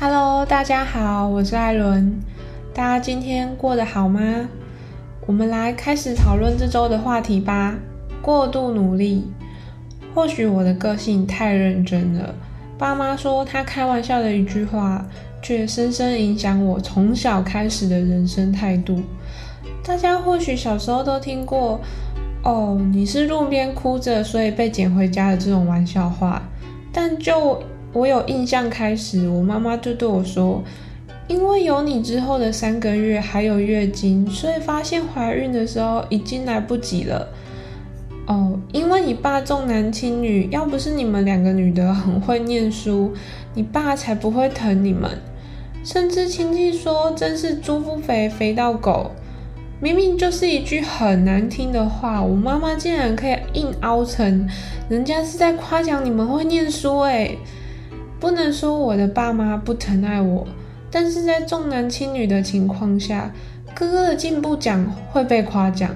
Hello，大家好，我是艾伦。大家今天过得好吗？我们来开始讨论这周的话题吧。过度努力，或许我的个性太认真了。爸妈说他开玩笑的一句话，却深深影响我从小开始的人生态度。大家或许小时候都听过，哦，你是路边哭着，所以被捡回家的这种玩笑话。但就我有印象开始，我妈妈就对我说：“因为有你之后的三个月还有月经，所以发现怀孕的时候已经来不及了。”哦，因为你爸重男轻女，要不是你们两个女的很会念书，你爸才不会疼你们。甚至亲戚说：“真是猪不肥，肥到狗。”明明就是一句很难听的话，我妈妈竟然可以硬凹成人家是在夸奖你们会念书诶。不能说我的爸妈不疼爱我，但是在重男轻女的情况下，哥哥的进步奖会被夸奖，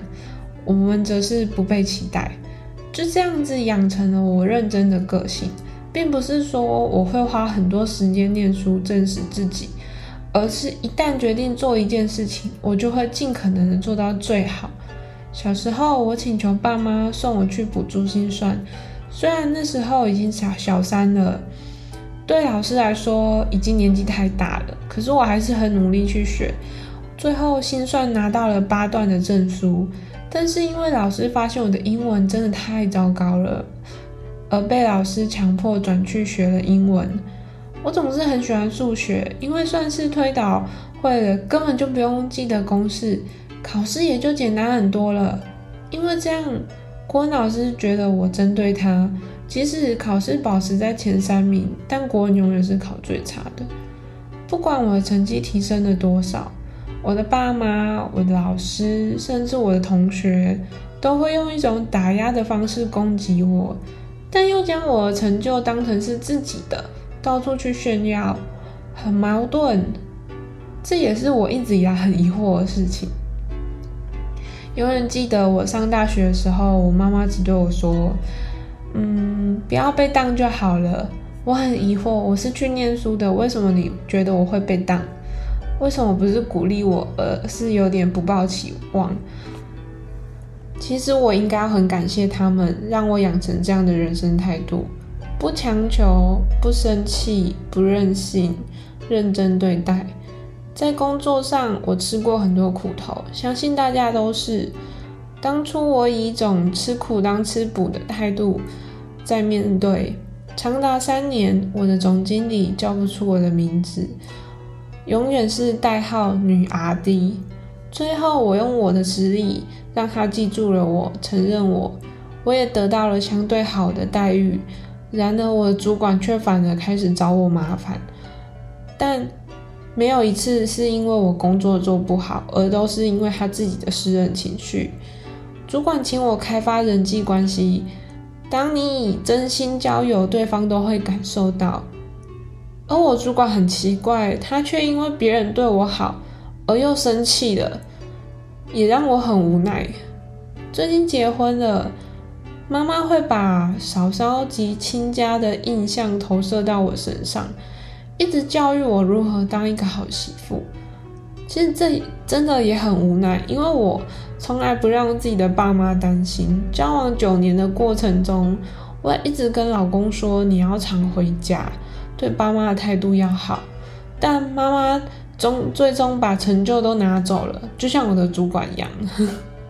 我们则是不被期待。就这样子养成了我认真的个性，并不是说我会花很多时间念书证实自己，而是一旦决定做一件事情，我就会尽可能的做到最好。小时候，我请求爸妈送我去补珠心算，虽然那时候已经小小三了。对老师来说，已经年纪太大了，可是我还是很努力去学，最后心算拿到了八段的证书。但是因为老师发现我的英文真的太糟糕了，而被老师强迫转去学了英文。我总是很喜欢数学，因为算式推导会了，根本就不用记得公式，考试也就简单很多了。因为这样，国文老师觉得我针对他。即使考试保持在前三名，但国文永远是考最差的。不管我的成绩提升了多少，我的爸妈、我的老师，甚至我的同学，都会用一种打压的方式攻击我，但又将我的成就当成是自己的，到处去炫耀，很矛盾。这也是我一直以来很疑惑的事情。有人记得我上大学的时候，我妈妈只对我说。嗯，不要被当就好了。我很疑惑，我是去念书的，为什么你觉得我会被当？为什么不是鼓励我，而是有点不抱期望？其实我应该很感谢他们，让我养成这样的人生态度：不强求，不生气，不任性，认真对待。在工作上，我吃过很多苦头，相信大家都是。当初我以一种吃苦当吃补的态度在面对，长达三年，我的总经理叫不出我的名字，永远是代号女 RD。最后，我用我的实力让他记住了我，承认我，我也得到了相对好的待遇。然而，我的主管却反而开始找我麻烦，但没有一次是因为我工作做不好，而都是因为他自己的私人情绪。主管请我开发人际关系，当你以真心交友，对方都会感受到。而我主管很奇怪，他却因为别人对我好而又生气了，也让我很无奈。最近结婚了，妈妈会把嫂嫂及亲家的印象投射到我身上，一直教育我如何当一个好媳妇。其实这真的也很无奈，因为我从来不让自己的爸妈担心。交往九年的过程中，我也一直跟老公说你要常回家，对爸妈的态度要好。但妈妈终最终把成就都拿走了，就像我的主管一样。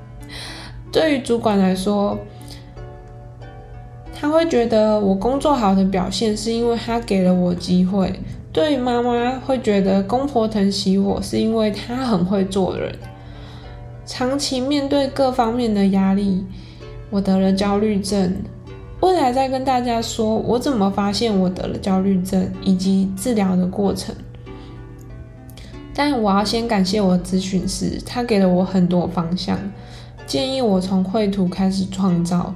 对于主管来说，他会觉得我工作好的表现是因为他给了我机会。对妈妈会觉得公婆疼惜我是因为她很会做人。长期面对各方面的压力，我得了焦虑症。未来再跟大家说我怎么发现我得了焦虑症以及治疗的过程。但我要先感谢我的咨询师，他给了我很多方向，建议我从绘图开始创造。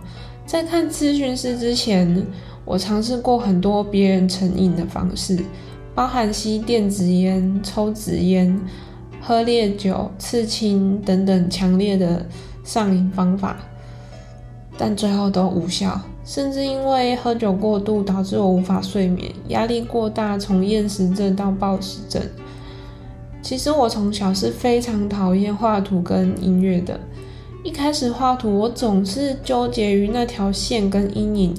在看咨询师之前，我尝试过很多别人成瘾的方式。包含吸电子烟、抽纸烟、喝烈酒、刺青等等强烈的上瘾方法，但最后都无效。甚至因为喝酒过度导致我无法睡眠，压力过大从厌食症到暴食症。其实我从小是非常讨厌画图跟音乐的。一开始画图，我总是纠结于那条线跟阴影，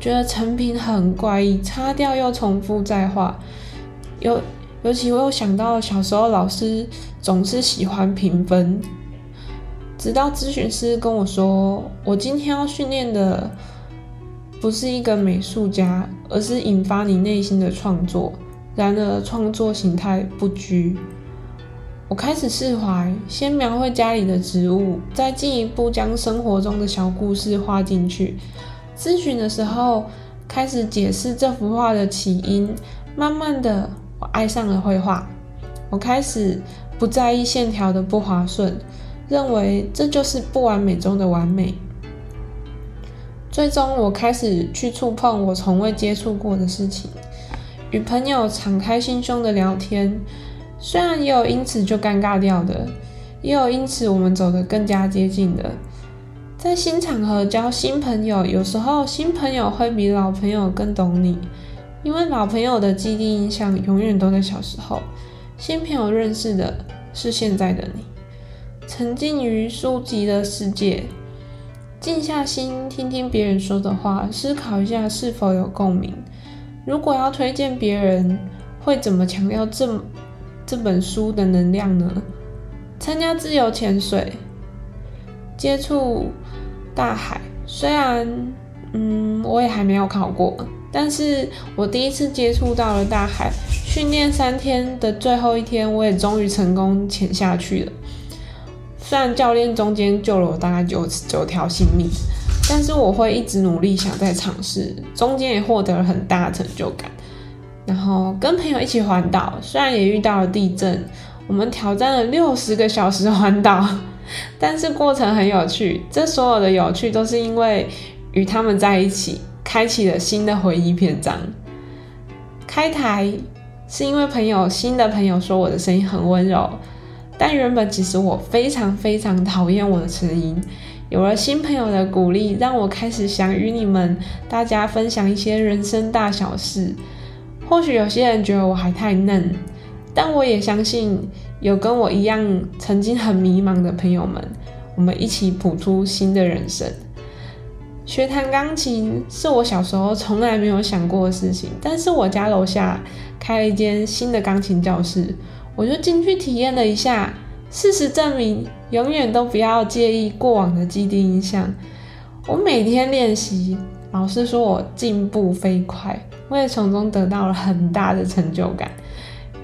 觉得成品很怪异，擦掉又重复再画。尤尤其我又想到小时候老师总是喜欢评分，直到咨询师跟我说，我今天要训练的不是一个美术家，而是引发你内心的创作。然而创作形态不拘。我开始释怀，先描绘家里的植物，再进一步将生活中的小故事画进去。咨询的时候，开始解释这幅画的起因。慢慢的，我爱上了绘画。我开始不在意线条的不滑顺，认为这就是不完美中的完美。最终，我开始去触碰我从未接触过的事情，与朋友敞开心胸的聊天。虽然也有因此就尴尬掉的，也有因此我们走得更加接近的。在新场合交新朋友，有时候新朋友会比老朋友更懂你，因为老朋友的既定印象永远都在小时候，新朋友认识的是现在的你。沉浸于书籍的世界，静下心听听别人说的话，思考一下是否有共鸣。如果要推荐别人，会怎么强调这？这本书的能量呢？参加自由潜水，接触大海。虽然，嗯，我也还没有考过，但是我第一次接触到了大海。训练三天的最后一天，我也终于成功潜下去了。虽然教练中间救了我大概九九条性命，但是我会一直努力想再尝试，中间也获得了很大的成就感。然后跟朋友一起环岛，虽然也遇到了地震，我们挑战了六十个小时环岛，但是过程很有趣。这所有的有趣都是因为与他们在一起，开启了新的回忆篇章。开台是因为朋友新的朋友说我的声音很温柔，但原本其实我非常非常讨厌我的声音。有了新朋友的鼓励，让我开始想与你们大家分享一些人生大小事。或许有些人觉得我还太嫩，但我也相信有跟我一样曾经很迷茫的朋友们，我们一起谱出新的人生。学弹钢琴是我小时候从来没有想过的事情，但是我家楼下开了一间新的钢琴教室，我就进去体验了一下。事实证明，永远都不要介意过往的既定印象。我每天练习，老师说我进步飞快。我也从中得到了很大的成就感。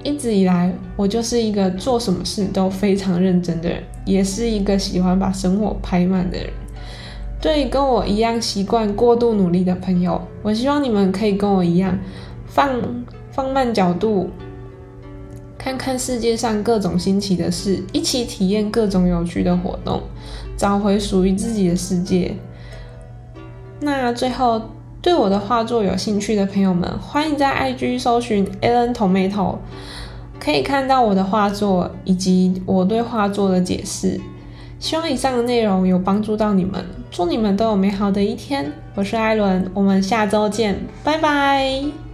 一直以来，我就是一个做什么事都非常认真的人，也是一个喜欢把生活拍慢的人。对跟我一样习惯过度努力的朋友，我希望你们可以跟我一样，放放慢角度，看看世界上各种新奇的事，一起体验各种有趣的活动，找回属于自己的世界。那最后。对我的画作有兴趣的朋友们，欢迎在 IG 搜寻 Alan Tomato，可以看到我的画作以及我对画作的解释。希望以上的内容有帮助到你们，祝你们都有美好的一天。我是艾伦，我们下周见，拜拜。